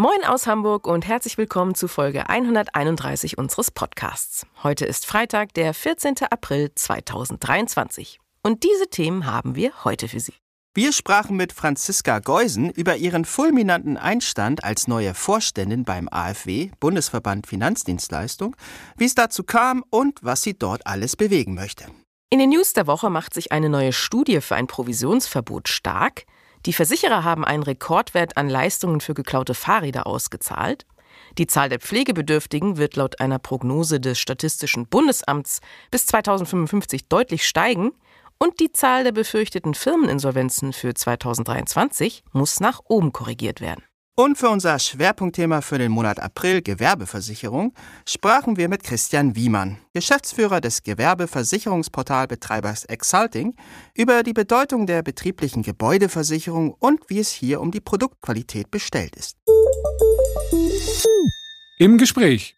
Moin aus Hamburg und herzlich willkommen zu Folge 131 unseres Podcasts. Heute ist Freitag, der 14. April 2023. Und diese Themen haben wir heute für Sie. Wir sprachen mit Franziska Geusen über ihren fulminanten Einstand als neue Vorständin beim AfW, Bundesverband Finanzdienstleistung, wie es dazu kam und was sie dort alles bewegen möchte. In den News der Woche macht sich eine neue Studie für ein Provisionsverbot stark. Die Versicherer haben einen Rekordwert an Leistungen für geklaute Fahrräder ausgezahlt. Die Zahl der Pflegebedürftigen wird laut einer Prognose des Statistischen Bundesamts bis 2055 deutlich steigen und die Zahl der befürchteten Firmeninsolvenzen für 2023 muss nach oben korrigiert werden. Und für unser Schwerpunktthema für den Monat April Gewerbeversicherung sprachen wir mit Christian Wiemann, Geschäftsführer des Gewerbeversicherungsportalbetreibers Exalting, über die Bedeutung der betrieblichen Gebäudeversicherung und wie es hier um die Produktqualität bestellt ist. Im Gespräch.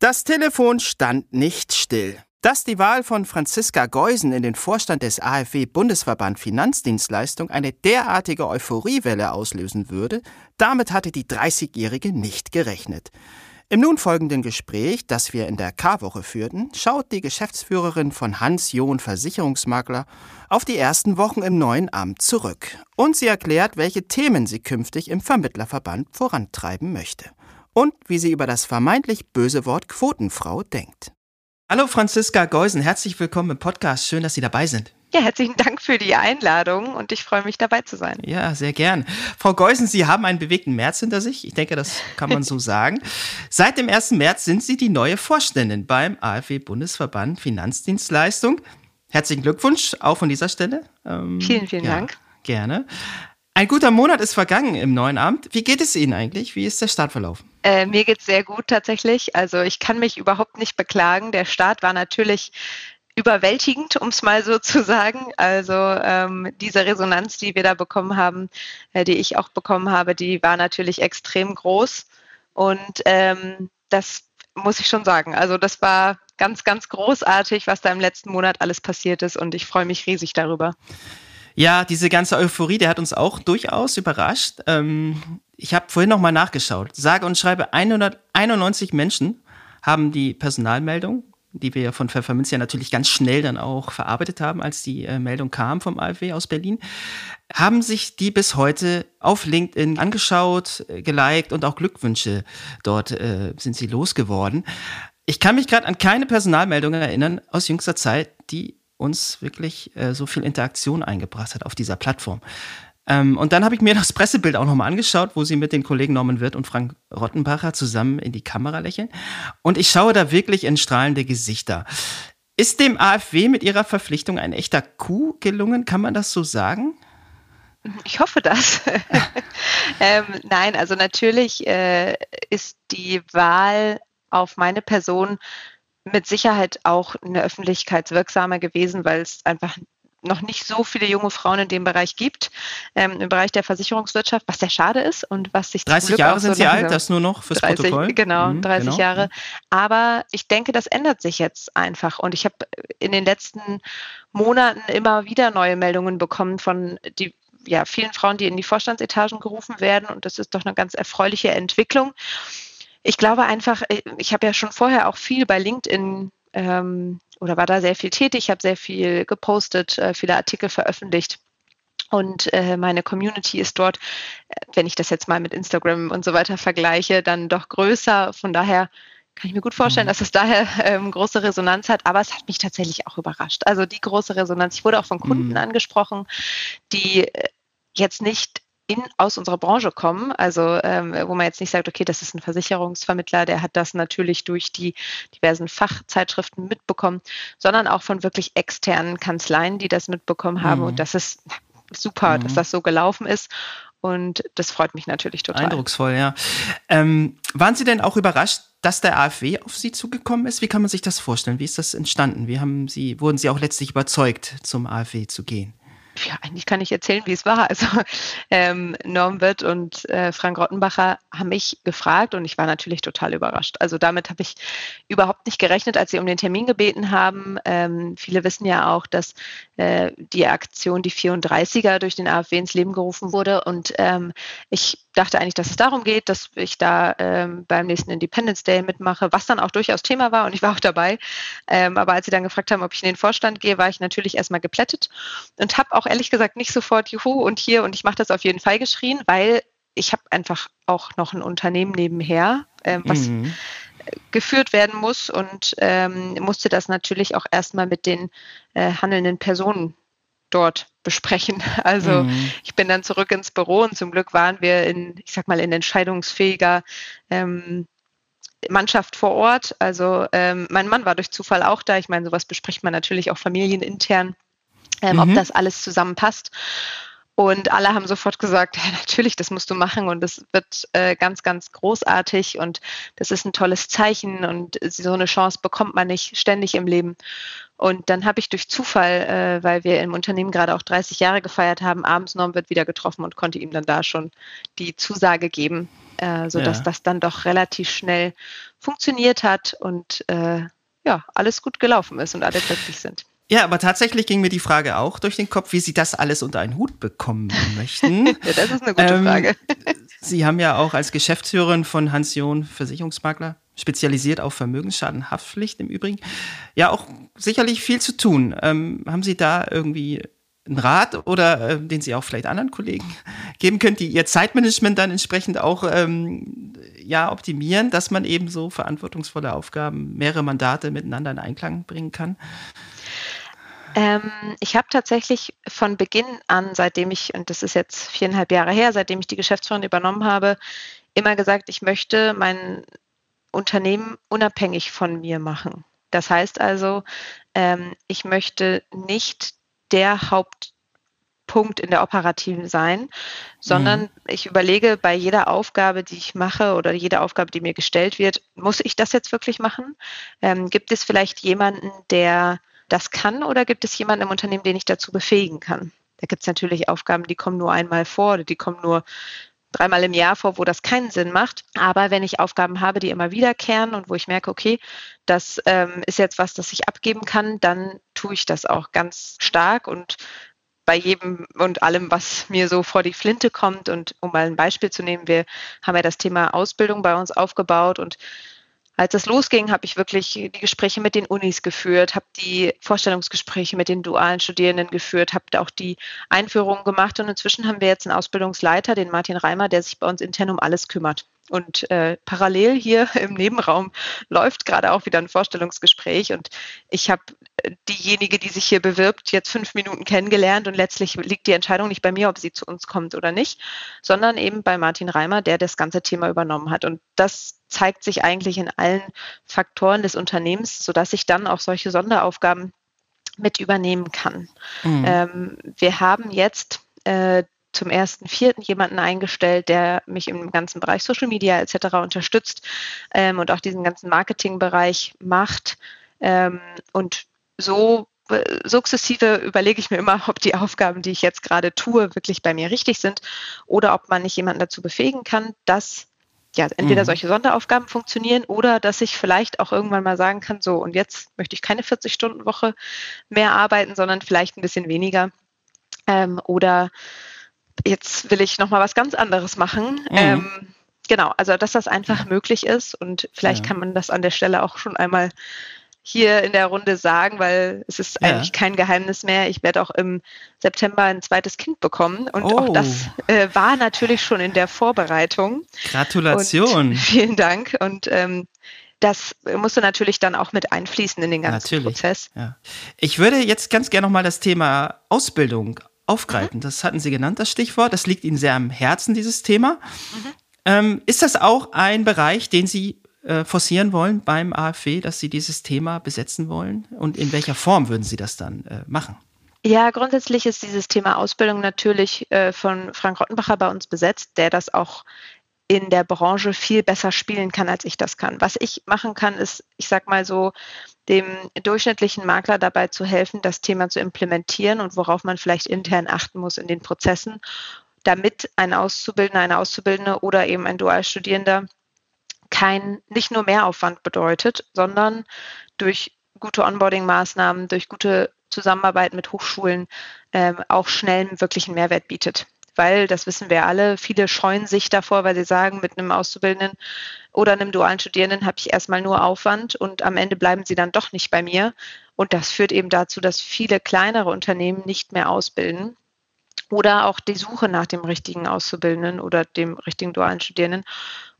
Das Telefon stand nicht still. Dass die Wahl von Franziska Geusen in den Vorstand des AfW Bundesverband Finanzdienstleistung eine derartige Euphoriewelle auslösen würde, damit hatte die 30-Jährige nicht gerechnet. Im nun folgenden Gespräch, das wir in der K-Woche führten, schaut die Geschäftsführerin von Hans John Versicherungsmakler auf die ersten Wochen im neuen Amt zurück. Und sie erklärt, welche Themen sie künftig im Vermittlerverband vorantreiben möchte. Und wie sie über das vermeintlich böse Wort Quotenfrau denkt. Hallo Franziska Geusen, herzlich willkommen im Podcast. Schön, dass Sie dabei sind. Ja, herzlichen Dank für die Einladung und ich freue mich dabei zu sein. Ja, sehr gern. Frau Geusen, Sie haben einen bewegten März hinter sich. Ich denke, das kann man so sagen. Seit dem 1. März sind Sie die neue Vorständin beim AfW Bundesverband Finanzdienstleistung. Herzlichen Glückwunsch auch von dieser Stelle. Ähm, vielen, vielen ja, Dank. Gerne. Ein guter Monat ist vergangen im neuen Amt. Wie geht es Ihnen eigentlich? Wie ist der Start verlaufen? Äh, mir geht es sehr gut tatsächlich. Also ich kann mich überhaupt nicht beklagen. Der Start war natürlich überwältigend, um es mal so zu sagen. Also ähm, diese Resonanz, die wir da bekommen haben, äh, die ich auch bekommen habe, die war natürlich extrem groß. Und ähm, das muss ich schon sagen. Also das war ganz, ganz großartig, was da im letzten Monat alles passiert ist. Und ich freue mich riesig darüber. Ja, diese ganze Euphorie, der hat uns auch durchaus überrascht. Ähm, ich habe vorhin noch mal nachgeschaut. Sage und schreibe 191 Menschen haben die Personalmeldung, die wir von Pfefferminz ja natürlich ganz schnell dann auch verarbeitet haben, als die äh, Meldung kam vom AfW aus Berlin, haben sich die bis heute auf LinkedIn angeschaut, äh, geliked und auch Glückwünsche dort äh, sind sie losgeworden. Ich kann mich gerade an keine Personalmeldung erinnern aus jüngster Zeit, die uns wirklich äh, so viel Interaktion eingebracht hat auf dieser Plattform. Ähm, und dann habe ich mir das Pressebild auch nochmal angeschaut, wo sie mit den Kollegen Norman Wirth und Frank Rottenbacher zusammen in die Kamera lächeln. Und ich schaue da wirklich in strahlende Gesichter. Ist dem AfW mit ihrer Verpflichtung ein echter Coup gelungen? Kann man das so sagen? Ich hoffe das. ähm, nein, also natürlich äh, ist die Wahl auf meine Person mit Sicherheit auch eine öffentlichkeitswirksamer gewesen, weil es einfach noch nicht so viele junge Frauen in dem Bereich gibt, ähm, im Bereich der Versicherungswirtschaft, was sehr schade ist und was sich 30 Jahre sind so Sie alt, das nur noch fürs 30, Protokoll? Genau, mhm, 30 genau. Jahre. Aber ich denke, das ändert sich jetzt einfach und ich habe in den letzten Monaten immer wieder neue Meldungen bekommen von die ja, vielen Frauen, die in die Vorstandsetagen gerufen werden und das ist doch eine ganz erfreuliche Entwicklung ich glaube einfach, äh, ich habe ja schon vorher auch viel bei LinkedIn ähm, oder war da sehr viel tätig, habe sehr viel gepostet, äh, viele Artikel veröffentlicht. Und äh, meine Community ist dort, äh, wenn ich das jetzt mal mit Instagram und so weiter vergleiche, dann doch größer. Von daher kann ich mir gut vorstellen, mhm. dass es daher ähm, große Resonanz hat, aber es hat mich tatsächlich auch überrascht. Also die große Resonanz. Ich wurde auch von Kunden mhm. angesprochen, die äh, jetzt nicht in, aus unserer Branche kommen, also ähm, wo man jetzt nicht sagt, okay, das ist ein Versicherungsvermittler, der hat das natürlich durch die diversen Fachzeitschriften mitbekommen, sondern auch von wirklich externen Kanzleien, die das mitbekommen haben. Mhm. Und das ist super, mhm. dass das so gelaufen ist. Und das freut mich natürlich total. Eindrucksvoll, ja. Ähm, waren Sie denn auch überrascht, dass der AfW auf Sie zugekommen ist? Wie kann man sich das vorstellen? Wie ist das entstanden? Wie haben Sie, wurden Sie auch letztlich überzeugt, zum AfW zu gehen? Ja, eigentlich kann ich erzählen, wie es war. Also ähm, Norm Witt und äh, Frank Rottenbacher haben mich gefragt und ich war natürlich total überrascht. Also damit habe ich überhaupt nicht gerechnet, als sie um den Termin gebeten haben. Ähm, viele wissen ja auch, dass äh, die Aktion die 34er durch den AfW ins Leben gerufen wurde und ähm, ich dachte eigentlich, dass es darum geht, dass ich da ähm, beim nächsten Independence Day mitmache, was dann auch durchaus Thema war und ich war auch dabei. Ähm, aber als sie dann gefragt haben, ob ich in den Vorstand gehe, war ich natürlich erstmal geplättet und habe auch ehrlich gesagt nicht sofort Juhu und hier und ich mache das auf jeden Fall geschrien, weil ich habe einfach auch noch ein Unternehmen nebenher, ähm, was mhm. geführt werden muss und ähm, musste das natürlich auch erstmal mit den äh, handelnden Personen dort besprechen. Also mhm. ich bin dann zurück ins Büro und zum Glück waren wir in, ich sag mal, in entscheidungsfähiger ähm, Mannschaft vor Ort. Also ähm, mein Mann war durch Zufall auch da. Ich meine, sowas bespricht man natürlich auch familienintern, ähm, mhm. ob das alles zusammenpasst. Und alle haben sofort gesagt, ja, natürlich, das musst du machen und das wird äh, ganz, ganz großartig und das ist ein tolles Zeichen und so eine Chance bekommt man nicht ständig im Leben. Und dann habe ich durch Zufall, äh, weil wir im Unternehmen gerade auch 30 Jahre gefeiert haben, abends Norbert wieder getroffen und konnte ihm dann da schon die Zusage geben, äh, sodass ja. das dann doch relativ schnell funktioniert hat und äh, ja, alles gut gelaufen ist und alle glücklich sind. Ja, aber tatsächlich ging mir die Frage auch durch den Kopf, wie Sie das alles unter einen Hut bekommen möchten. ja, das ist eine gute ähm, Frage. Sie haben ja auch als Geschäftsführerin von Hans John Versicherungsmakler spezialisiert auf Vermögensschadenhaftpflicht im Übrigen, ja auch sicherlich viel zu tun. Ähm, haben Sie da irgendwie einen Rat oder äh, den Sie auch vielleicht anderen Kollegen geben können, die ihr Zeitmanagement dann entsprechend auch ähm, ja optimieren, dass man eben so verantwortungsvolle Aufgaben, mehrere Mandate miteinander in Einklang bringen kann? Ähm, ich habe tatsächlich von Beginn an, seitdem ich, und das ist jetzt viereinhalb Jahre her, seitdem ich die Geschäftsführung übernommen habe, immer gesagt, ich möchte mein Unternehmen unabhängig von mir machen. Das heißt also, ähm, ich möchte nicht der Hauptpunkt in der operativen sein, sondern mhm. ich überlege bei jeder Aufgabe, die ich mache oder jeder Aufgabe, die mir gestellt wird, muss ich das jetzt wirklich machen? Ähm, gibt es vielleicht jemanden, der das kann oder gibt es jemanden im Unternehmen, den ich dazu befähigen kann? Da gibt es natürlich Aufgaben, die kommen nur einmal vor oder die kommen nur dreimal im Jahr vor, wo das keinen Sinn macht. Aber wenn ich Aufgaben habe, die immer wiederkehren und wo ich merke, okay, das ähm, ist jetzt was, das ich abgeben kann, dann tue ich das auch ganz stark und bei jedem und allem, was mir so vor die Flinte kommt. Und um mal ein Beispiel zu nehmen, wir haben ja das Thema Ausbildung bei uns aufgebaut und als es losging, habe ich wirklich die Gespräche mit den Unis geführt, habe die Vorstellungsgespräche mit den dualen Studierenden geführt, habe auch die Einführung gemacht und inzwischen haben wir jetzt einen Ausbildungsleiter, den Martin Reimer, der sich bei uns intern um alles kümmert. Und äh, parallel hier im Nebenraum läuft gerade auch wieder ein Vorstellungsgespräch und ich habe diejenige, die sich hier bewirbt, jetzt fünf Minuten kennengelernt und letztlich liegt die Entscheidung nicht bei mir, ob sie zu uns kommt oder nicht, sondern eben bei Martin Reimer, der das ganze Thema übernommen hat. Und das zeigt sich eigentlich in allen Faktoren des Unternehmens, sodass ich dann auch solche Sonderaufgaben mit übernehmen kann. Mhm. Ähm, wir haben jetzt äh, zum ersten Vierten jemanden eingestellt, der mich im ganzen Bereich Social Media etc. unterstützt ähm, und auch diesen ganzen Marketingbereich macht. Ähm, und so äh, sukzessive überlege ich mir immer, ob die Aufgaben, die ich jetzt gerade tue, wirklich bei mir richtig sind oder ob man nicht jemanden dazu befähigen kann, dass ja, entweder mhm. solche Sonderaufgaben funktionieren oder dass ich vielleicht auch irgendwann mal sagen kann, so, und jetzt möchte ich keine 40-Stunden-Woche mehr arbeiten, sondern vielleicht ein bisschen weniger. Ähm, oder jetzt will ich nochmal was ganz anderes machen. Mhm. Ähm, genau, also dass das einfach möglich ist und vielleicht ja. kann man das an der Stelle auch schon einmal hier in der Runde sagen, weil es ist ja. eigentlich kein Geheimnis mehr. Ich werde auch im September ein zweites Kind bekommen und oh. auch das äh, war natürlich schon in der Vorbereitung. Gratulation. Und vielen Dank und ähm, das musste natürlich dann auch mit einfließen in den ganzen natürlich. Prozess. Ja. Ich würde jetzt ganz gerne nochmal das Thema Ausbildung aufgreifen. Mhm. Das hatten Sie genannt, das Stichwort. Das liegt Ihnen sehr am Herzen, dieses Thema. Mhm. Ähm, ist das auch ein Bereich, den Sie äh, forcieren wollen beim AfW, dass Sie dieses Thema besetzen wollen? Und in welcher Form würden Sie das dann äh, machen? Ja, grundsätzlich ist dieses Thema Ausbildung natürlich äh, von Frank Rottenbacher bei uns besetzt, der das auch in der Branche viel besser spielen kann, als ich das kann. Was ich machen kann, ist, ich sag mal so, dem durchschnittlichen Makler dabei zu helfen, das Thema zu implementieren und worauf man vielleicht intern achten muss in den Prozessen, damit ein Auszubildender, eine Auszubildende oder eben ein Dualstudierender kein, nicht nur Mehraufwand bedeutet, sondern durch gute Onboarding-Maßnahmen, durch gute Zusammenarbeit mit Hochschulen ähm, auch schnell einen wirklichen Mehrwert bietet weil, das wissen wir alle, viele scheuen sich davor, weil sie sagen, mit einem Auszubildenden oder einem dualen Studierenden habe ich erstmal nur Aufwand und am Ende bleiben sie dann doch nicht bei mir. Und das führt eben dazu, dass viele kleinere Unternehmen nicht mehr ausbilden oder auch die Suche nach dem richtigen Auszubildenden oder dem richtigen dualen Studierenden.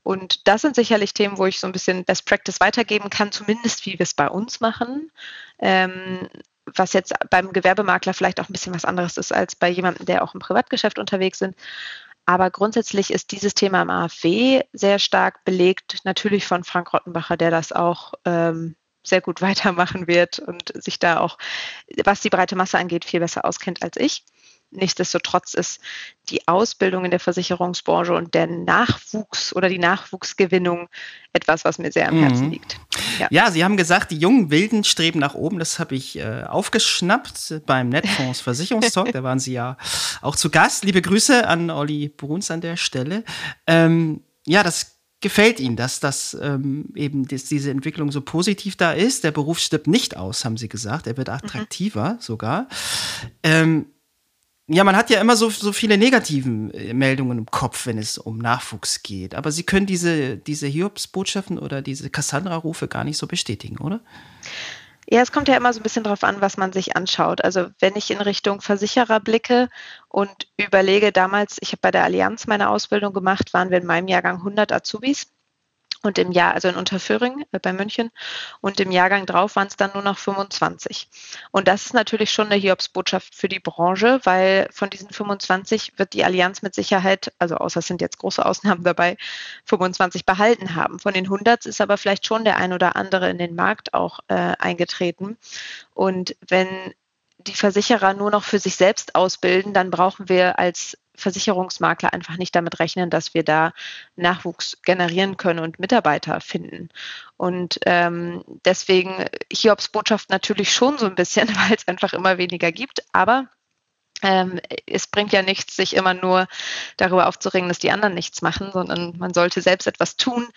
Und das sind sicherlich Themen, wo ich so ein bisschen Best Practice weitergeben kann, zumindest wie wir es bei uns machen. Ähm, was jetzt beim Gewerbemakler vielleicht auch ein bisschen was anderes ist als bei jemandem, der auch im Privatgeschäft unterwegs sind. Aber grundsätzlich ist dieses Thema im AfW sehr stark belegt, natürlich von Frank Rottenbacher, der das auch ähm, sehr gut weitermachen wird und sich da auch, was die breite Masse angeht, viel besser auskennt als ich. Nichtsdestotrotz ist die Ausbildung in der Versicherungsbranche und der Nachwuchs oder die Nachwuchsgewinnung etwas, was mir sehr am Herzen mhm. liegt. Ja. ja. Sie haben gesagt, die jungen Wilden streben nach oben. Das habe ich äh, aufgeschnappt beim Netfonds Versicherungstalk. da waren Sie ja auch zu Gast. Liebe Grüße an Olli Bruns an der Stelle. Ähm, ja, das gefällt Ihnen, dass das ähm, eben dass diese Entwicklung so positiv da ist. Der Beruf stirbt nicht aus, haben Sie gesagt. Er wird mhm. attraktiver mhm. sogar. Ähm, ja, man hat ja immer so, so viele negativen äh, Meldungen im Kopf, wenn es um Nachwuchs geht. Aber Sie können diese, diese Hiobs-Botschaften oder diese Cassandra-Rufe gar nicht so bestätigen, oder? Ja, es kommt ja immer so ein bisschen darauf an, was man sich anschaut. Also wenn ich in Richtung Versicherer blicke und überlege, damals, ich habe bei der Allianz meine Ausbildung gemacht, waren wir in meinem Jahrgang 100 Azubis und im Jahr, also in Unterföhring äh, bei München, und im Jahrgang drauf waren es dann nur noch 25. Und das ist natürlich schon eine Hiobsbotschaft für die Branche, weil von diesen 25 wird die Allianz mit Sicherheit, also außer es sind jetzt große Ausnahmen dabei, 25 behalten haben. Von den 100 ist aber vielleicht schon der ein oder andere in den Markt auch äh, eingetreten. Und wenn die Versicherer nur noch für sich selbst ausbilden, dann brauchen wir als Versicherungsmakler einfach nicht damit rechnen, dass wir da Nachwuchs generieren können und Mitarbeiter finden. Und ähm, deswegen Hiobs Botschaft natürlich schon so ein bisschen, weil es einfach immer weniger gibt. Aber ähm, es bringt ja nichts, sich immer nur darüber aufzuregen, dass die anderen nichts machen, sondern man sollte selbst etwas tun.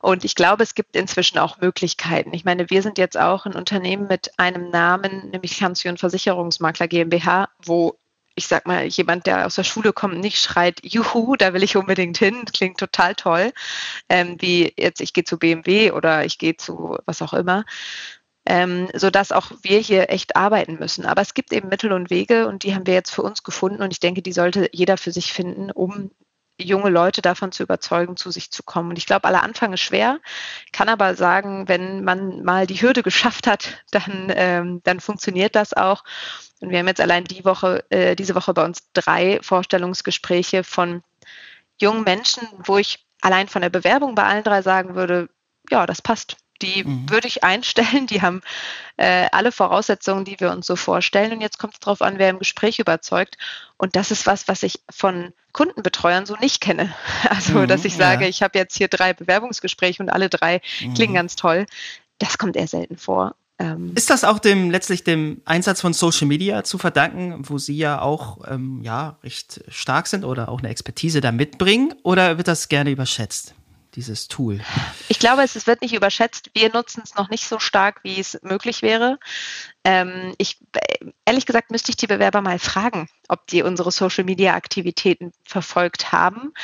Und ich glaube, es gibt inzwischen auch Möglichkeiten. Ich meine, wir sind jetzt auch ein Unternehmen mit einem Namen, nämlich Kanzion Versicherungsmakler GmbH, wo ich sag mal, jemand, der aus der Schule kommt, nicht schreit, juhu, da will ich unbedingt hin, klingt total toll, ähm, wie jetzt ich gehe zu BMW oder ich gehe zu was auch immer, ähm, sodass auch wir hier echt arbeiten müssen. Aber es gibt eben Mittel und Wege und die haben wir jetzt für uns gefunden und ich denke, die sollte jeder für sich finden, um junge Leute davon zu überzeugen, zu sich zu kommen. Und ich glaube, aller Anfang ist schwer, kann aber sagen, wenn man mal die Hürde geschafft hat, dann, ähm, dann funktioniert das auch. Und wir haben jetzt allein die Woche, äh, diese Woche bei uns drei Vorstellungsgespräche von jungen Menschen, wo ich allein von der Bewerbung bei allen drei sagen würde, ja, das passt. Die mhm. würde ich einstellen, die haben äh, alle Voraussetzungen, die wir uns so vorstellen. Und jetzt kommt es darauf an, wer im Gespräch überzeugt. Und das ist was, was ich von Kundenbetreuern so nicht kenne. Also, mhm, dass ich sage, ja. ich habe jetzt hier drei Bewerbungsgespräche und alle drei mhm. klingen ganz toll. Das kommt eher selten vor. Ähm, ist das auch dem letztlich dem Einsatz von Social Media zu verdanken, wo Sie ja auch ähm, ja recht stark sind oder auch eine Expertise da mitbringen, oder wird das gerne überschätzt? Dieses Tool. Ich glaube, es wird nicht überschätzt. Wir nutzen es noch nicht so stark, wie es möglich wäre. Ähm, ich, ehrlich gesagt, müsste ich die Bewerber mal fragen, ob die unsere Social Media Aktivitäten verfolgt haben.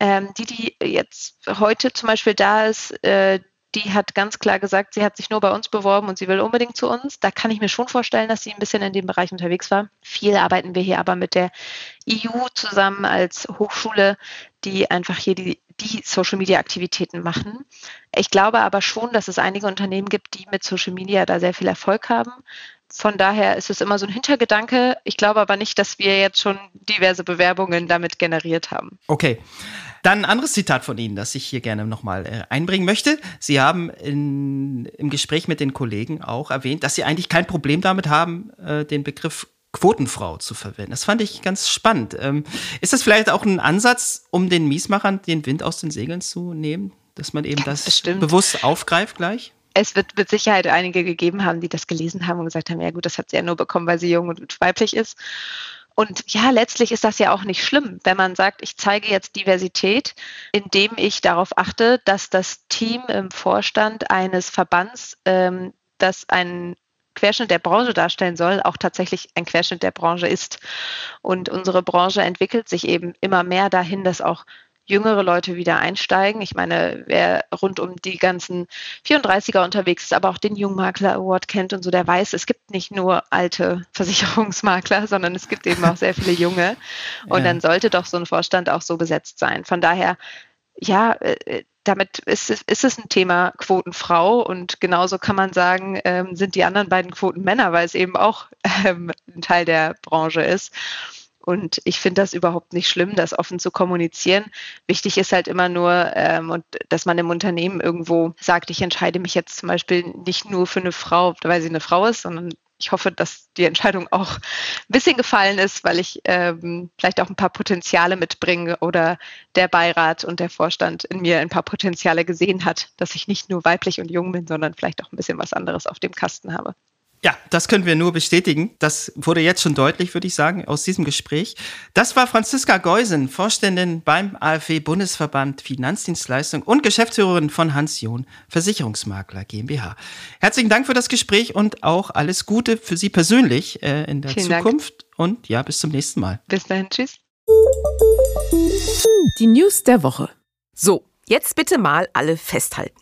Ähm, die, die jetzt heute zum Beispiel da ist, äh, die hat ganz klar gesagt, sie hat sich nur bei uns beworben und sie will unbedingt zu uns. Da kann ich mir schon vorstellen, dass sie ein bisschen in dem Bereich unterwegs war. Viel arbeiten wir hier aber mit der EU zusammen als Hochschule, die einfach hier die, die Social-Media-Aktivitäten machen. Ich glaube aber schon, dass es einige Unternehmen gibt, die mit Social Media da sehr viel Erfolg haben. Von daher ist es immer so ein Hintergedanke. Ich glaube aber nicht, dass wir jetzt schon diverse Bewerbungen damit generiert haben. Okay. Dann ein anderes Zitat von Ihnen, das ich hier gerne nochmal äh, einbringen möchte. Sie haben in, im Gespräch mit den Kollegen auch erwähnt, dass Sie eigentlich kein Problem damit haben, äh, den Begriff Quotenfrau zu verwenden. Das fand ich ganz spannend. Ähm, ist das vielleicht auch ein Ansatz, um den Miesmachern den Wind aus den Segeln zu nehmen? Dass man eben das Bestimmt. bewusst aufgreift gleich? Es wird mit Sicherheit einige gegeben haben, die das gelesen haben und gesagt haben, ja gut, das hat sie ja nur bekommen, weil sie jung und weiblich ist. Und ja, letztlich ist das ja auch nicht schlimm, wenn man sagt, ich zeige jetzt Diversität, indem ich darauf achte, dass das Team im Vorstand eines Verbands, ähm, das einen Querschnitt der Branche darstellen soll, auch tatsächlich ein Querschnitt der Branche ist. Und unsere Branche entwickelt sich eben immer mehr dahin, dass auch jüngere Leute wieder einsteigen. Ich meine, wer rund um die ganzen 34er unterwegs ist, aber auch den Jungmakler Award kennt und so, der weiß, es gibt nicht nur alte Versicherungsmakler, sondern es gibt eben auch sehr viele junge. Und ja. dann sollte doch so ein Vorstand auch so besetzt sein. Von daher, ja, äh, damit ist, ist es ein Thema Quotenfrau und genauso kann man sagen, ähm, sind die anderen beiden Quoten Männer, weil es eben auch ähm, ein Teil der Branche ist. Und ich finde das überhaupt nicht schlimm, das offen zu kommunizieren. Wichtig ist halt immer nur, ähm, und dass man im Unternehmen irgendwo sagt, ich entscheide mich jetzt zum Beispiel nicht nur für eine Frau, weil sie eine Frau ist, sondern ich hoffe, dass die Entscheidung auch ein bisschen gefallen ist, weil ich ähm, vielleicht auch ein paar Potenziale mitbringe oder der Beirat und der Vorstand in mir ein paar Potenziale gesehen hat, dass ich nicht nur weiblich und jung bin, sondern vielleicht auch ein bisschen was anderes auf dem Kasten habe. Ja, das können wir nur bestätigen. Das wurde jetzt schon deutlich, würde ich sagen, aus diesem Gespräch. Das war Franziska Geusen, Vorständin beim AfW Bundesverband Finanzdienstleistung und Geschäftsführerin von Hans John Versicherungsmakler GmbH. Herzlichen Dank für das Gespräch und auch alles Gute für Sie persönlich äh, in der Vielen Zukunft. Dank. Und ja, bis zum nächsten Mal. Bis dahin, tschüss. Die News der Woche. So, jetzt bitte mal alle festhalten.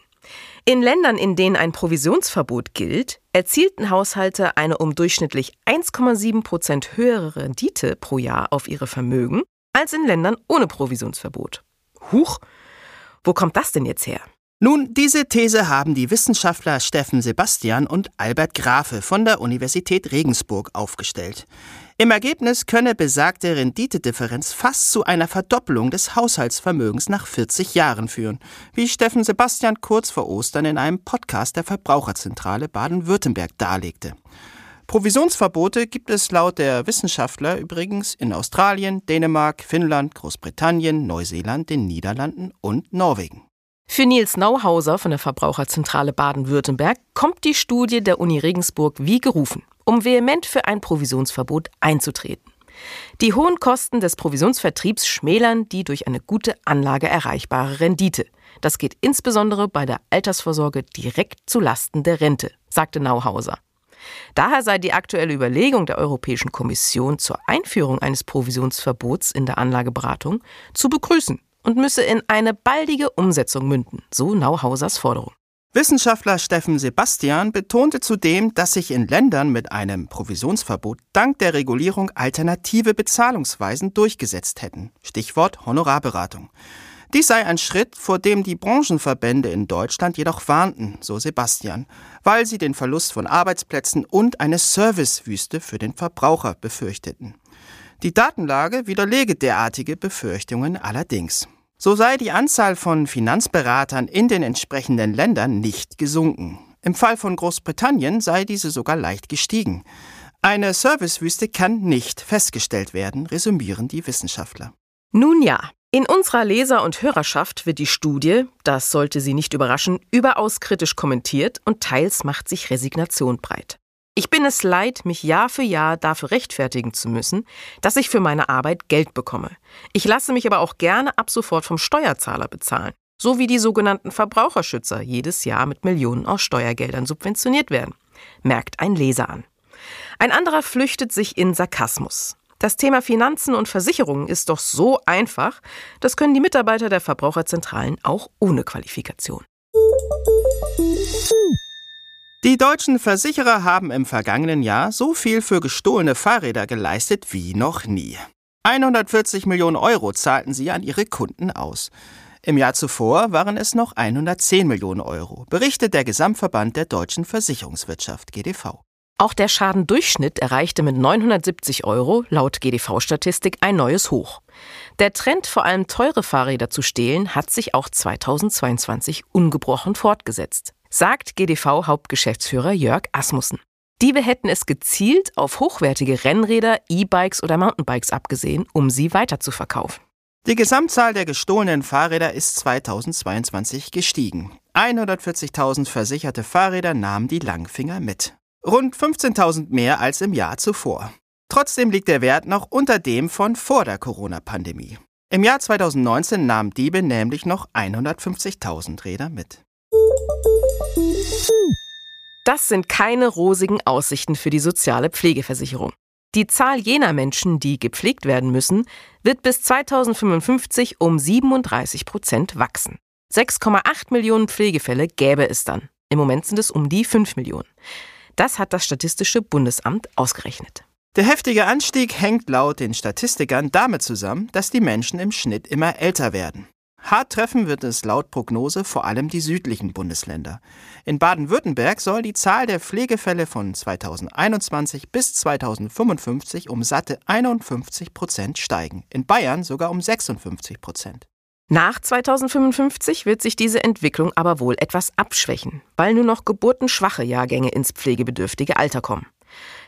In Ländern, in denen ein Provisionsverbot gilt, erzielten Haushalte eine um durchschnittlich 1,7 Prozent höhere Rendite pro Jahr auf ihre Vermögen als in Ländern ohne Provisionsverbot. Huch, wo kommt das denn jetzt her? Nun, diese These haben die Wissenschaftler Steffen Sebastian und Albert Grafe von der Universität Regensburg aufgestellt. Im Ergebnis könne besagte Renditedifferenz fast zu einer Verdoppelung des Haushaltsvermögens nach 40 Jahren führen, wie Steffen Sebastian kurz vor Ostern in einem Podcast der Verbraucherzentrale Baden-Württemberg darlegte. Provisionsverbote gibt es laut der Wissenschaftler übrigens in Australien, Dänemark, Finnland, Großbritannien, Neuseeland, den Niederlanden und Norwegen. Für Nils Nauhauser von der Verbraucherzentrale Baden-Württemberg kommt die Studie der Uni Regensburg wie gerufen um vehement für ein Provisionsverbot einzutreten. Die hohen Kosten des Provisionsvertriebs schmälern die durch eine gute Anlage erreichbare Rendite. Das geht insbesondere bei der Altersvorsorge direkt zu Lasten der Rente, sagte Nauhauser. Daher sei die aktuelle Überlegung der Europäischen Kommission zur Einführung eines Provisionsverbots in der Anlageberatung zu begrüßen und müsse in eine baldige Umsetzung münden, so Nauhausers Forderung. Wissenschaftler Steffen Sebastian betonte zudem, dass sich in Ländern mit einem Provisionsverbot dank der Regulierung alternative Bezahlungsweisen durchgesetzt hätten. Stichwort Honorarberatung. Dies sei ein Schritt, vor dem die Branchenverbände in Deutschland jedoch warnten, so Sebastian, weil sie den Verlust von Arbeitsplätzen und eine Servicewüste für den Verbraucher befürchteten. Die Datenlage widerlege derartige Befürchtungen allerdings. So sei die Anzahl von Finanzberatern in den entsprechenden Ländern nicht gesunken. Im Fall von Großbritannien sei diese sogar leicht gestiegen. Eine Servicewüste kann nicht festgestellt werden, resümieren die Wissenschaftler. Nun ja, in unserer Leser- und Hörerschaft wird die Studie, das sollte Sie nicht überraschen, überaus kritisch kommentiert und teils macht sich Resignation breit. Ich bin es leid, mich Jahr für Jahr dafür rechtfertigen zu müssen, dass ich für meine Arbeit Geld bekomme. Ich lasse mich aber auch gerne ab sofort vom Steuerzahler bezahlen, so wie die sogenannten Verbraucherschützer jedes Jahr mit Millionen aus Steuergeldern subventioniert werden. Merkt ein Leser an. Ein anderer flüchtet sich in Sarkasmus. Das Thema Finanzen und Versicherungen ist doch so einfach, das können die Mitarbeiter der Verbraucherzentralen auch ohne Qualifikation. Die deutschen Versicherer haben im vergangenen Jahr so viel für gestohlene Fahrräder geleistet wie noch nie. 140 Millionen Euro zahlten sie an ihre Kunden aus. Im Jahr zuvor waren es noch 110 Millionen Euro, berichtet der Gesamtverband der deutschen Versicherungswirtschaft GDV. Auch der Schadendurchschnitt erreichte mit 970 Euro laut GDV-Statistik ein neues Hoch. Der Trend, vor allem teure Fahrräder zu stehlen, hat sich auch 2022 ungebrochen fortgesetzt sagt GDV-Hauptgeschäftsführer Jörg Asmussen. Diebe hätten es gezielt auf hochwertige Rennräder, E-Bikes oder Mountainbikes abgesehen, um sie weiterzuverkaufen. Die Gesamtzahl der gestohlenen Fahrräder ist 2022 gestiegen. 140.000 versicherte Fahrräder nahmen die Langfinger mit. Rund 15.000 mehr als im Jahr zuvor. Trotzdem liegt der Wert noch unter dem von vor der Corona-Pandemie. Im Jahr 2019 nahmen Diebe nämlich noch 150.000 Räder mit. Das sind keine rosigen Aussichten für die soziale Pflegeversicherung. Die Zahl jener Menschen, die gepflegt werden müssen, wird bis 2055 um 37 Prozent wachsen. 6,8 Millionen Pflegefälle gäbe es dann. Im Moment sind es um die 5 Millionen. Das hat das Statistische Bundesamt ausgerechnet. Der heftige Anstieg hängt laut den Statistikern damit zusammen, dass die Menschen im Schnitt immer älter werden. Hart treffen wird es laut Prognose vor allem die südlichen Bundesländer. In Baden-Württemberg soll die Zahl der Pflegefälle von 2021 bis 2055 um satte 51 Prozent steigen, in Bayern sogar um 56 Prozent. Nach 2055 wird sich diese Entwicklung aber wohl etwas abschwächen, weil nur noch geburtenschwache Jahrgänge ins pflegebedürftige Alter kommen.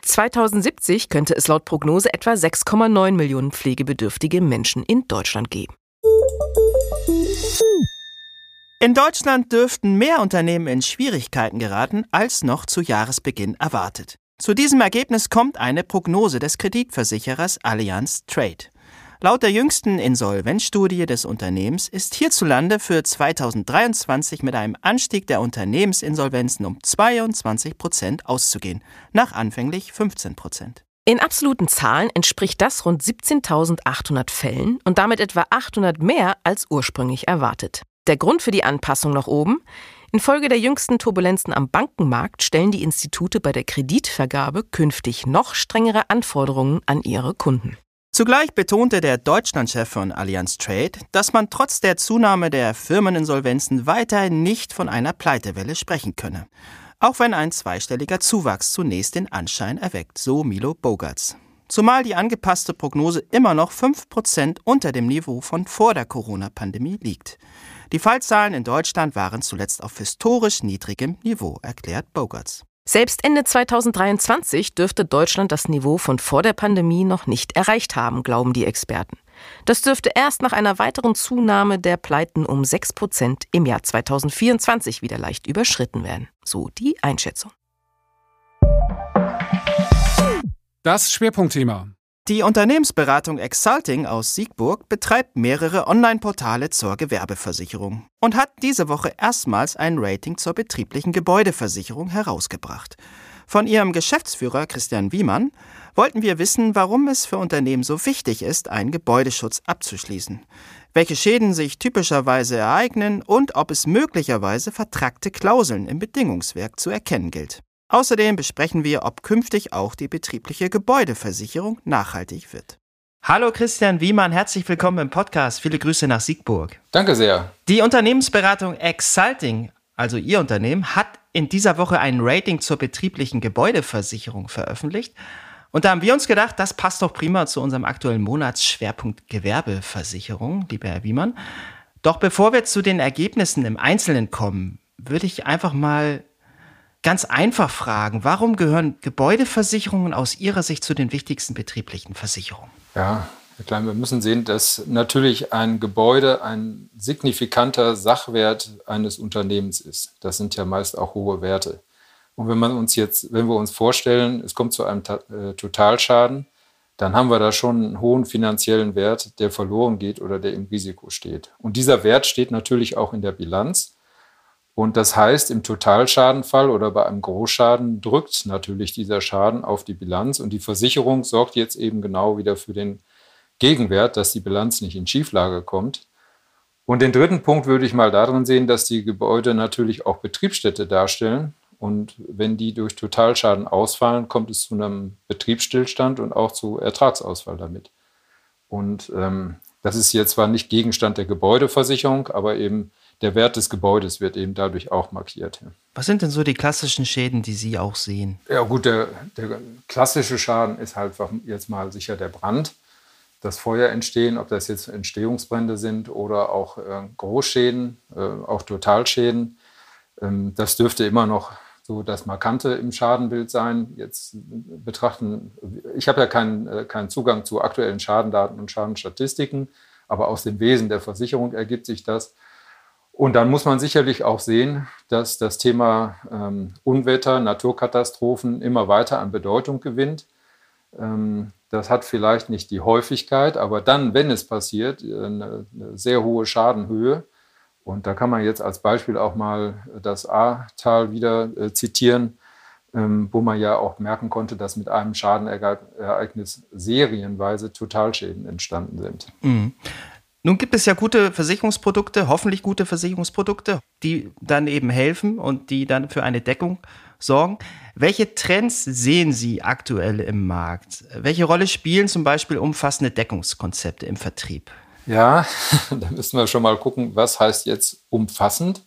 2070 könnte es laut Prognose etwa 6,9 Millionen pflegebedürftige Menschen in Deutschland geben. In Deutschland dürften mehr Unternehmen in Schwierigkeiten geraten, als noch zu Jahresbeginn erwartet. Zu diesem Ergebnis kommt eine Prognose des Kreditversicherers Allianz Trade. Laut der jüngsten Insolvenzstudie des Unternehmens ist hierzulande für 2023 mit einem Anstieg der Unternehmensinsolvenzen um 22 Prozent auszugehen, nach anfänglich 15 Prozent. In absoluten Zahlen entspricht das rund 17.800 Fällen und damit etwa 800 mehr als ursprünglich erwartet. Der Grund für die Anpassung nach oben? Infolge der jüngsten Turbulenzen am Bankenmarkt stellen die Institute bei der Kreditvergabe künftig noch strengere Anforderungen an ihre Kunden. Zugleich betonte der Deutschlandchef von Allianz Trade, dass man trotz der Zunahme der Firmeninsolvenzen weiterhin nicht von einer Pleitewelle sprechen könne. Auch wenn ein zweistelliger Zuwachs zunächst den Anschein erweckt, so Milo Bogarts. Zumal die angepasste Prognose immer noch 5% unter dem Niveau von vor der Corona-Pandemie liegt. Die Fallzahlen in Deutschland waren zuletzt auf historisch niedrigem Niveau, erklärt Bogarts. Selbst Ende 2023 dürfte Deutschland das Niveau von vor der Pandemie noch nicht erreicht haben, glauben die Experten. Das dürfte erst nach einer weiteren Zunahme der Pleiten um 6 Prozent im Jahr 2024 wieder leicht überschritten werden. So die Einschätzung. Das Schwerpunktthema. Die Unternehmensberatung Exalting aus Siegburg betreibt mehrere Online-Portale zur Gewerbeversicherung und hat diese Woche erstmals ein Rating zur betrieblichen Gebäudeversicherung herausgebracht. Von ihrem Geschäftsführer Christian Wiemann wollten wir wissen, warum es für Unternehmen so wichtig ist, einen Gebäudeschutz abzuschließen, welche Schäden sich typischerweise ereignen und ob es möglicherweise vertrackte Klauseln im Bedingungswerk zu erkennen gilt. Außerdem besprechen wir, ob künftig auch die betriebliche Gebäudeversicherung nachhaltig wird. Hallo Christian Wiemann, herzlich willkommen im Podcast. Viele Grüße nach Siegburg. Danke sehr. Die Unternehmensberatung Exalting, also Ihr Unternehmen, hat in dieser Woche ein Rating zur betrieblichen Gebäudeversicherung veröffentlicht. Und da haben wir uns gedacht, das passt doch prima zu unserem aktuellen Monatsschwerpunkt Gewerbeversicherung, lieber Herr Wiemann. Doch bevor wir zu den Ergebnissen im Einzelnen kommen, würde ich einfach mal ganz einfach fragen, warum gehören Gebäudeversicherungen aus Ihrer Sicht zu den wichtigsten betrieblichen Versicherungen? Ja, Herr Klein, wir müssen sehen, dass natürlich ein Gebäude ein signifikanter Sachwert eines Unternehmens ist. Das sind ja meist auch hohe Werte. Und wenn man uns jetzt, wenn wir uns vorstellen, es kommt zu einem äh, Totalschaden, dann haben wir da schon einen hohen finanziellen Wert, der verloren geht oder der im Risiko steht. Und dieser Wert steht natürlich auch in der Bilanz. Und das heißt, im Totalschadenfall oder bei einem Großschaden drückt natürlich dieser Schaden auf die Bilanz und die Versicherung sorgt jetzt eben genau wieder für den Gegenwert, dass die Bilanz nicht in Schieflage kommt. Und den dritten Punkt würde ich mal darin sehen, dass die Gebäude natürlich auch Betriebsstätte darstellen. Und wenn die durch Totalschaden ausfallen, kommt es zu einem Betriebsstillstand und auch zu Ertragsausfall damit. Und ähm, das ist jetzt zwar nicht Gegenstand der Gebäudeversicherung, aber eben der Wert des Gebäudes wird eben dadurch auch markiert. Was sind denn so die klassischen Schäden, die Sie auch sehen? Ja gut, der, der klassische Schaden ist halt jetzt mal sicher der Brand. Das Feuer entstehen, ob das jetzt Entstehungsbrände sind oder auch äh, Großschäden, äh, auch Totalschäden. Ähm, das dürfte immer noch so das Markante im Schadenbild sein. Jetzt betrachten, ich habe ja keinen, äh, keinen Zugang zu aktuellen Schadendaten und Schadenstatistiken, aber aus dem Wesen der Versicherung ergibt sich das. Und dann muss man sicherlich auch sehen, dass das Thema ähm, Unwetter, Naturkatastrophen immer weiter an Bedeutung gewinnt. Ähm, das hat vielleicht nicht die Häufigkeit, aber dann, wenn es passiert, eine, eine sehr hohe Schadenhöhe. Und da kann man jetzt als Beispiel auch mal das Ahrtal wieder äh, zitieren, ähm, wo man ja auch merken konnte, dass mit einem Schadenereignis serienweise Totalschäden entstanden sind. Mhm. Nun gibt es ja gute Versicherungsprodukte, hoffentlich gute Versicherungsprodukte, die dann eben helfen und die dann für eine Deckung sorgen. Welche Trends sehen Sie aktuell im Markt? Welche Rolle spielen zum Beispiel umfassende Deckungskonzepte im Vertrieb? Ja, da müssen wir schon mal gucken, was heißt jetzt umfassend?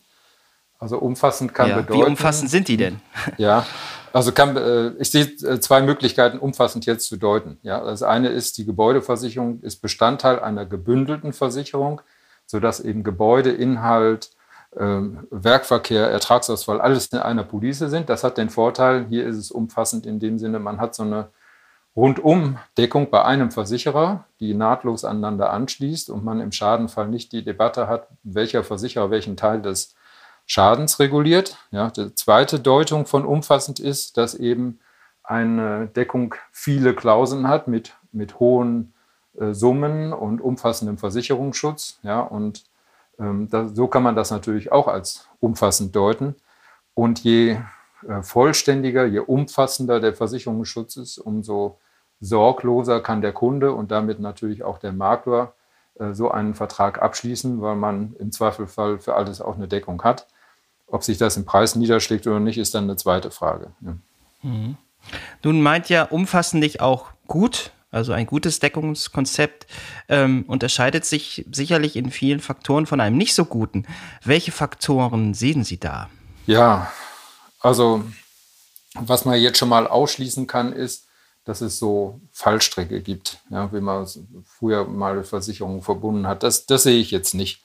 Also umfassend kann ja, bedeuten. Wie umfassend sind die denn? Ja, also kann, äh, ich sehe äh, zwei Möglichkeiten, umfassend jetzt zu deuten. Ja, das eine ist, die Gebäudeversicherung ist Bestandteil einer gebündelten Versicherung, sodass eben Gebäude, Inhalt, ähm, Werkverkehr, Ertragsausfall, alles in einer Police sind. Das hat den Vorteil, hier ist es umfassend in dem Sinne, man hat so eine Rundumdeckung bei einem Versicherer, die nahtlos aneinander anschließt und man im Schadenfall nicht die Debatte hat, welcher Versicherer welchen Teil des Schadens reguliert. Ja, die zweite Deutung von umfassend ist, dass eben eine Deckung viele Klauseln hat mit, mit hohen äh, Summen und umfassendem Versicherungsschutz. Ja, und ähm, das, so kann man das natürlich auch als umfassend deuten. Und je äh, vollständiger, je umfassender der Versicherungsschutz ist, umso sorgloser kann der Kunde und damit natürlich auch der Makler äh, so einen Vertrag abschließen, weil man im Zweifelfall für alles auch eine Deckung hat. Ob sich das im Preis niederschlägt oder nicht, ist dann eine zweite Frage. Ja. Mhm. Nun meint ja umfassend auch gut, also ein gutes Deckungskonzept ähm, unterscheidet sich sicherlich in vielen Faktoren von einem nicht so guten. Welche Faktoren sehen Sie da? Ja, also was man jetzt schon mal ausschließen kann, ist, dass es so Fallstrecke gibt, ja, wie man früher mal Versicherungen verbunden hat. Das, das sehe ich jetzt nicht.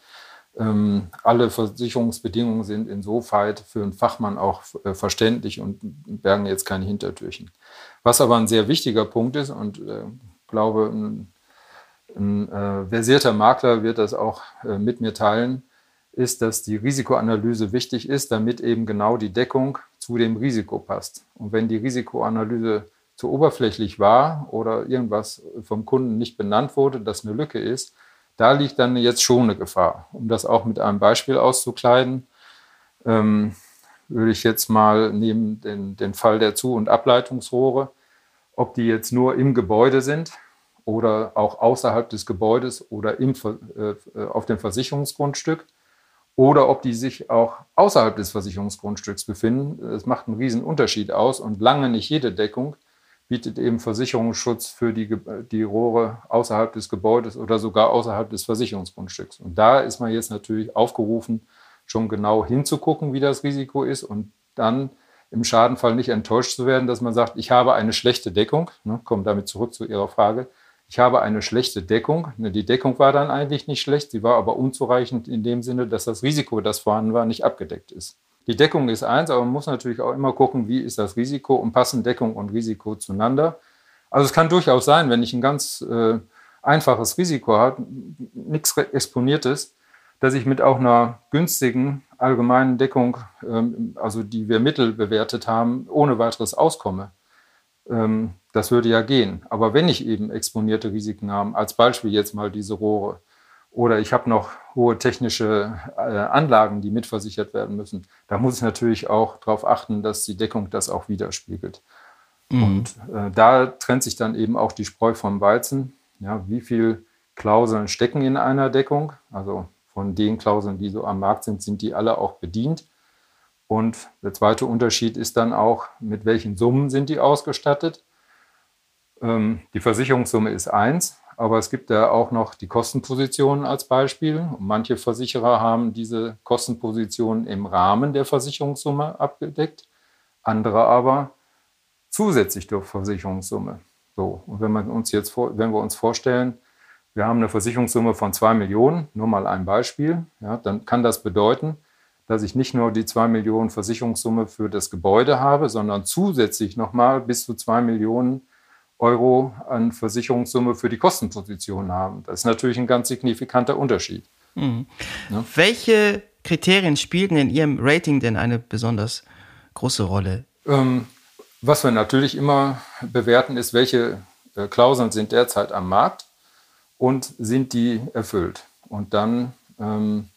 Ähm, alle Versicherungsbedingungen sind insoweit für einen Fachmann auch äh, verständlich und bergen jetzt keine Hintertürchen. Was aber ein sehr wichtiger Punkt ist und äh, glaube, ein, ein äh, versierter Makler wird das auch äh, mit mir teilen, ist, dass die Risikoanalyse wichtig ist, damit eben genau die Deckung zu dem Risiko passt. Und wenn die Risikoanalyse zu oberflächlich war oder irgendwas vom Kunden nicht benannt wurde, das eine Lücke ist, da liegt dann jetzt schon eine Gefahr. Um das auch mit einem Beispiel auszukleiden, ähm, würde ich jetzt mal neben den, den Fall der Zu- und Ableitungsrohre, ob die jetzt nur im Gebäude sind oder auch außerhalb des Gebäudes oder im, äh, auf dem Versicherungsgrundstück oder ob die sich auch außerhalb des Versicherungsgrundstücks befinden. Das macht einen riesen Unterschied aus und lange nicht jede Deckung bietet eben Versicherungsschutz für die, die Rohre außerhalb des Gebäudes oder sogar außerhalb des Versicherungsgrundstücks. Und da ist man jetzt natürlich aufgerufen, schon genau hinzugucken, wie das Risiko ist und dann im Schadenfall nicht enttäuscht zu werden, dass man sagt, ich habe eine schlechte Deckung, ne, komme damit zurück zu Ihrer Frage, ich habe eine schlechte Deckung. Ne, die Deckung war dann eigentlich nicht schlecht, sie war aber unzureichend in dem Sinne, dass das Risiko, das vorhanden war, nicht abgedeckt ist. Die Deckung ist eins, aber man muss natürlich auch immer gucken, wie ist das Risiko und passen Deckung und Risiko zueinander. Also es kann durchaus sein, wenn ich ein ganz äh, einfaches Risiko habe, nichts Exponiertes, dass ich mit auch einer günstigen allgemeinen Deckung, ähm, also die wir mittel bewertet haben, ohne weiteres auskomme. Ähm, das würde ja gehen. Aber wenn ich eben exponierte Risiken habe, als Beispiel jetzt mal diese Rohre, oder ich habe noch hohe technische äh, Anlagen, die mitversichert werden müssen. Da muss ich natürlich auch darauf achten, dass die Deckung das auch widerspiegelt. Mhm. Und äh, da trennt sich dann eben auch die Spreu vom Weizen. Ja, wie viel Klauseln stecken in einer Deckung? Also von den Klauseln, die so am Markt sind, sind die alle auch bedient. Und der zweite Unterschied ist dann auch, mit welchen Summen sind die ausgestattet. Ähm, die Versicherungssumme ist eins, aber es gibt ja auch noch die Kostenpositionen als Beispiel. manche Versicherer haben diese Kostenpositionen im Rahmen der Versicherungssumme abgedeckt, andere aber zusätzlich durch Versicherungssumme. So, und wenn, man uns jetzt wenn wir uns vorstellen, wir haben eine Versicherungssumme von zwei Millionen, nur mal ein Beispiel, ja, dann kann das bedeuten, dass ich nicht nur die 2 Millionen Versicherungssumme für das Gebäude habe, sondern zusätzlich nochmal bis zu 2 Millionen Euro an Versicherungssumme für die Kostenposition haben. Das ist natürlich ein ganz signifikanter Unterschied. Mhm. Ja? Welche Kriterien spielten in Ihrem Rating denn eine besonders große Rolle? Ähm, was wir natürlich immer bewerten, ist, welche äh, Klauseln sind derzeit am Markt und sind die erfüllt. Und dann ähm,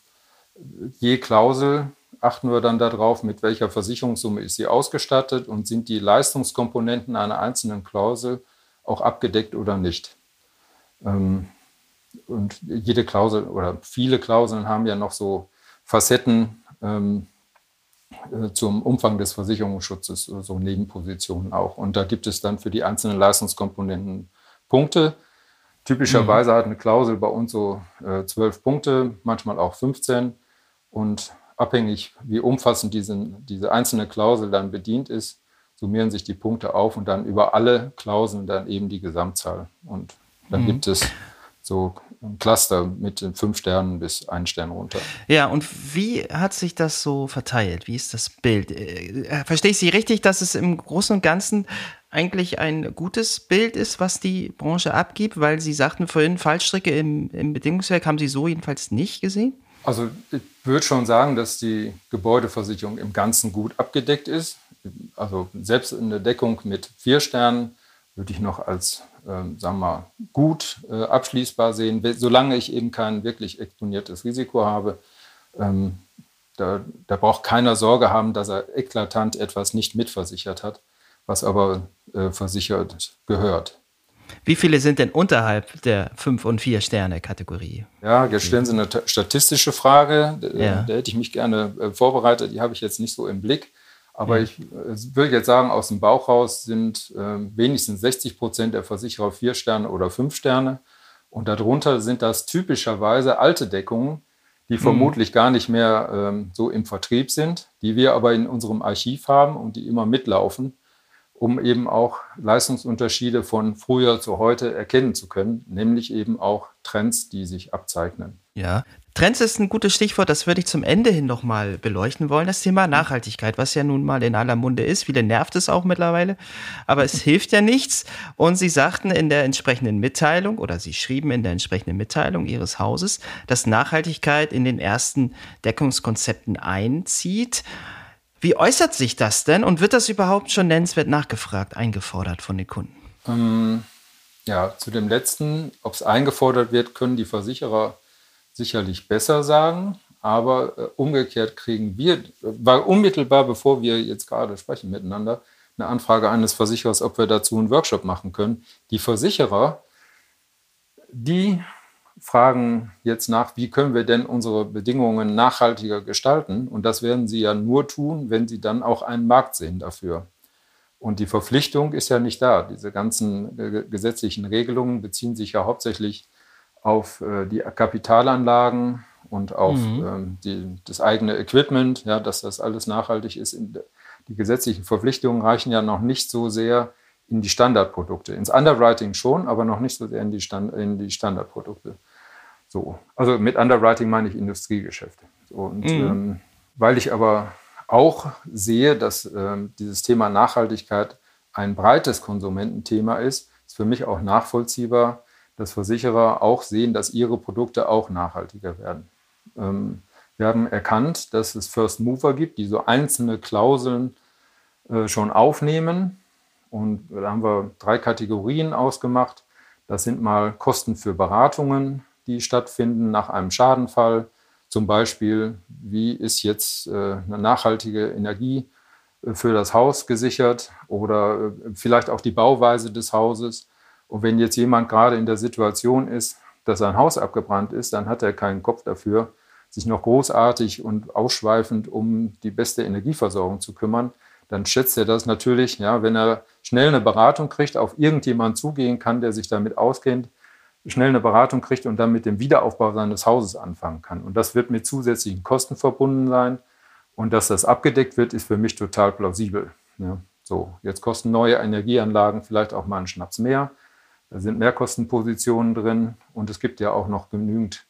je Klausel achten wir dann darauf, mit welcher Versicherungssumme ist sie ausgestattet und sind die Leistungskomponenten einer einzelnen Klausel auch abgedeckt oder nicht. Ähm, und jede Klausel oder viele Klauseln haben ja noch so Facetten ähm, äh, zum Umfang des Versicherungsschutzes, so Nebenpositionen auch. Und da gibt es dann für die einzelnen Leistungskomponenten Punkte. Typischerweise mhm. hat eine Klausel bei uns so äh, zwölf äh, Punkte, manchmal auch 15. Und abhängig, wie umfassend diese, diese einzelne Klausel dann bedient ist, summieren sich die Punkte auf und dann über alle Klauseln dann eben die Gesamtzahl. Und dann mhm. gibt es so ein Cluster mit fünf Sternen bis einen Stern runter. Ja, und wie hat sich das so verteilt? Wie ist das Bild? Äh, verstehe ich Sie richtig, dass es im Großen und Ganzen eigentlich ein gutes Bild ist, was die Branche abgibt? Weil Sie sagten vorhin, Fallstricke im, im Bedingungswerk haben Sie so jedenfalls nicht gesehen? Also ich würde schon sagen, dass die Gebäudeversicherung im Ganzen gut abgedeckt ist. Also selbst in der Deckung mit vier Sternen würde ich noch als, ähm, sagen wir mal, gut äh, abschließbar sehen, solange ich eben kein wirklich exponiertes Risiko habe. Ähm, da, da, braucht keiner Sorge haben, dass er eklatant etwas nicht mitversichert hat, was aber äh, versichert gehört. Wie viele sind denn unterhalb der 5- und 4-Sterne-Kategorie? Ja, jetzt stellen Sie eine statistische Frage. Ja. Da hätte ich mich gerne äh, vorbereitet. Die habe ich jetzt nicht so im Blick. Aber ja. ich würde jetzt sagen, aus dem Bauch raus sind äh, wenigstens 60 Prozent der Versicherer 4 Sterne oder 5 Sterne. Und darunter sind das typischerweise alte Deckungen, die mhm. vermutlich gar nicht mehr ähm, so im Vertrieb sind, die wir aber in unserem Archiv haben und die immer mitlaufen um eben auch Leistungsunterschiede von früher zu heute erkennen zu können, nämlich eben auch Trends, die sich abzeichnen. Ja, Trends ist ein gutes Stichwort, das würde ich zum Ende hin nochmal beleuchten wollen. Das Thema Nachhaltigkeit, was ja nun mal in aller Munde ist. Viele nervt es auch mittlerweile, aber es hilft ja nichts. Und Sie sagten in der entsprechenden Mitteilung oder Sie schrieben in der entsprechenden Mitteilung Ihres Hauses, dass Nachhaltigkeit in den ersten Deckungskonzepten einzieht. Wie äußert sich das denn und wird das überhaupt schon nennenswert nachgefragt, eingefordert von den Kunden? Ähm, ja, zu dem letzten, ob es eingefordert wird, können die Versicherer sicherlich besser sagen. Aber äh, umgekehrt kriegen wir, war unmittelbar bevor wir jetzt gerade sprechen miteinander, eine Anfrage eines Versicherers, ob wir dazu einen Workshop machen können. Die Versicherer, die fragen jetzt nach, wie können wir denn unsere Bedingungen nachhaltiger gestalten? Und das werden sie ja nur tun, wenn sie dann auch einen Markt sehen dafür. Und die Verpflichtung ist ja nicht da. Diese ganzen äh, gesetzlichen Regelungen beziehen sich ja hauptsächlich auf äh, die Kapitalanlagen und auf mhm. ähm, die, das eigene Equipment, ja, dass das alles nachhaltig ist. Die gesetzlichen Verpflichtungen reichen ja noch nicht so sehr in die Standardprodukte. Ins Underwriting schon, aber noch nicht so sehr in die, Stand, in die Standardprodukte. So, also mit Underwriting meine ich Industriegeschäfte. Und mhm. ähm, weil ich aber auch sehe, dass ähm, dieses Thema Nachhaltigkeit ein breites Konsumententhema ist, ist für mich auch nachvollziehbar, dass Versicherer auch sehen, dass ihre Produkte auch nachhaltiger werden. Ähm, wir haben erkannt, dass es First Mover gibt, die so einzelne Klauseln äh, schon aufnehmen. Und da haben wir drei Kategorien ausgemacht. Das sind mal Kosten für Beratungen, die stattfinden nach einem Schadenfall. Zum Beispiel, wie ist jetzt äh, eine nachhaltige Energie äh, für das Haus gesichert oder äh, vielleicht auch die Bauweise des Hauses. Und wenn jetzt jemand gerade in der Situation ist, dass sein Haus abgebrannt ist, dann hat er keinen Kopf dafür, sich noch großartig und ausschweifend um die beste Energieversorgung zu kümmern, dann schätzt er das natürlich, ja, wenn er schnell eine Beratung kriegt, auf irgendjemanden zugehen kann, der sich damit auskennt, schnell eine Beratung kriegt und dann mit dem Wiederaufbau seines Hauses anfangen kann. Und das wird mit zusätzlichen Kosten verbunden sein. Und dass das abgedeckt wird, ist für mich total plausibel. Ja, so, jetzt kosten neue Energieanlagen vielleicht auch mal einen Schnaps mehr. Da sind Mehrkostenpositionen drin und es gibt ja auch noch genügend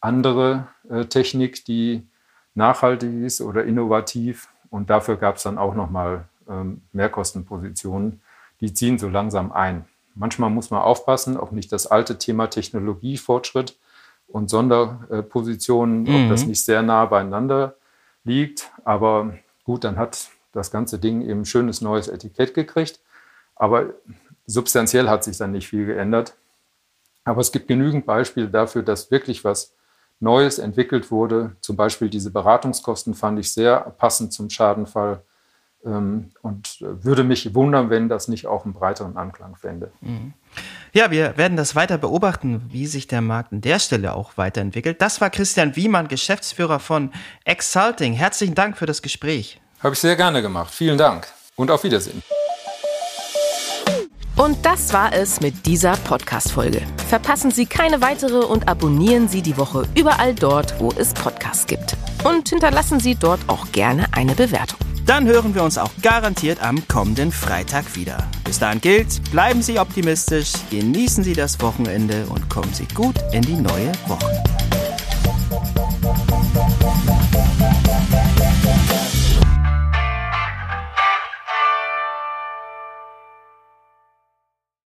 andere äh, Technik, die nachhaltig ist oder innovativ. Und dafür gab es dann auch nochmal ähm, Mehrkostenpositionen, die ziehen so langsam ein. Manchmal muss man aufpassen, ob nicht das alte Thema Technologiefortschritt und Sonderpositionen, mhm. ob das nicht sehr nah beieinander liegt. Aber gut, dann hat das ganze Ding eben ein schönes neues Etikett gekriegt. Aber substanziell hat sich dann nicht viel geändert. Aber es gibt genügend Beispiele dafür, dass wirklich was Neues entwickelt wurde. Zum Beispiel diese Beratungskosten fand ich sehr passend zum Schadenfall ähm, und würde mich wundern, wenn das nicht auch einen breiteren Anklang fände. Mhm. Ja, wir werden das weiter beobachten, wie sich der Markt an der Stelle auch weiterentwickelt. Das war Christian Wiemann, Geschäftsführer von Exulting. Herzlichen Dank für das Gespräch. Habe ich sehr gerne gemacht. Vielen Dank und auf Wiedersehen. Und das war es mit dieser Podcast-Folge. Verpassen Sie keine weitere und abonnieren Sie die Woche überall dort, wo es Podcasts gibt. Und hinterlassen Sie dort auch gerne eine Bewertung. Dann hören wir uns auch garantiert am kommenden Freitag wieder. Bis dahin gilt, bleiben Sie optimistisch, genießen Sie das Wochenende und kommen Sie gut in die neue Woche.